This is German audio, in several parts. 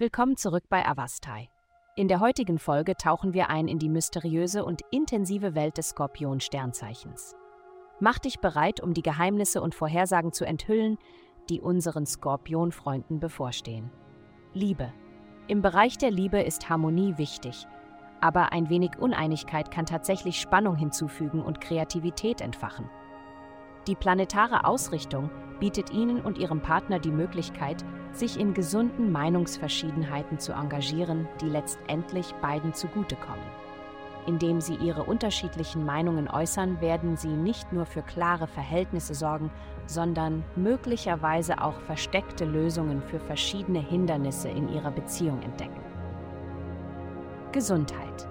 Willkommen zurück bei Avastai. In der heutigen Folge tauchen wir ein in die mysteriöse und intensive Welt des Skorpion-Sternzeichens. Mach dich bereit, um die Geheimnisse und Vorhersagen zu enthüllen, die unseren Skorpion-Freunden bevorstehen. Liebe. Im Bereich der Liebe ist Harmonie wichtig, aber ein wenig Uneinigkeit kann tatsächlich Spannung hinzufügen und Kreativität entfachen. Die planetare Ausrichtung bietet Ihnen und Ihrem Partner die Möglichkeit, sich in gesunden Meinungsverschiedenheiten zu engagieren, die letztendlich beiden zugutekommen. Indem Sie Ihre unterschiedlichen Meinungen äußern, werden Sie nicht nur für klare Verhältnisse sorgen, sondern möglicherweise auch versteckte Lösungen für verschiedene Hindernisse in Ihrer Beziehung entdecken. Gesundheit.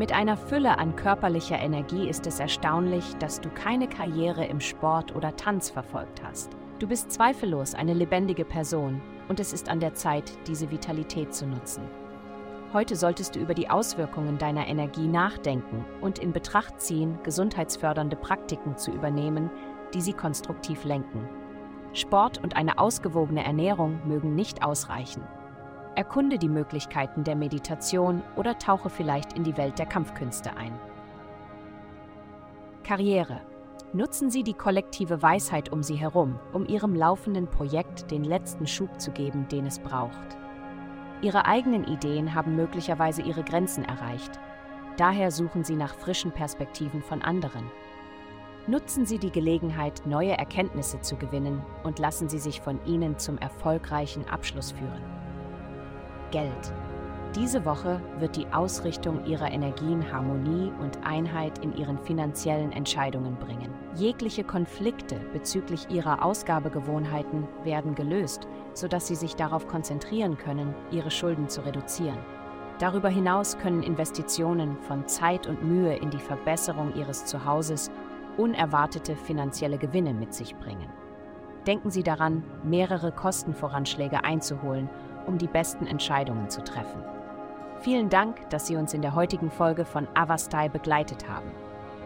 Mit einer Fülle an körperlicher Energie ist es erstaunlich, dass du keine Karriere im Sport oder Tanz verfolgt hast. Du bist zweifellos eine lebendige Person und es ist an der Zeit, diese Vitalität zu nutzen. Heute solltest du über die Auswirkungen deiner Energie nachdenken und in Betracht ziehen, gesundheitsfördernde Praktiken zu übernehmen, die sie konstruktiv lenken. Sport und eine ausgewogene Ernährung mögen nicht ausreichen. Erkunde die Möglichkeiten der Meditation oder tauche vielleicht in die Welt der Kampfkünste ein. Karriere. Nutzen Sie die kollektive Weisheit um Sie herum, um Ihrem laufenden Projekt den letzten Schub zu geben, den es braucht. Ihre eigenen Ideen haben möglicherweise ihre Grenzen erreicht. Daher suchen Sie nach frischen Perspektiven von anderen. Nutzen Sie die Gelegenheit, neue Erkenntnisse zu gewinnen und lassen Sie sich von ihnen zum erfolgreichen Abschluss führen. Geld. Diese Woche wird die Ausrichtung ihrer Energien Harmonie und Einheit in ihren finanziellen Entscheidungen bringen. Jegliche Konflikte bezüglich ihrer Ausgabegewohnheiten werden gelöst, sodass sie sich darauf konzentrieren können, ihre Schulden zu reduzieren. Darüber hinaus können Investitionen von Zeit und Mühe in die Verbesserung ihres Zuhauses unerwartete finanzielle Gewinne mit sich bringen. Denken Sie daran, mehrere Kostenvoranschläge einzuholen um die besten Entscheidungen zu treffen. Vielen Dank, dass Sie uns in der heutigen Folge von Avastai begleitet haben.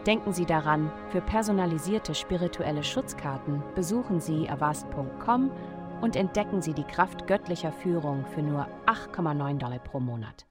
Denken Sie daran, für personalisierte spirituelle Schutzkarten besuchen Sie avast.com und entdecken Sie die Kraft göttlicher Führung für nur 8,9 Dollar pro Monat.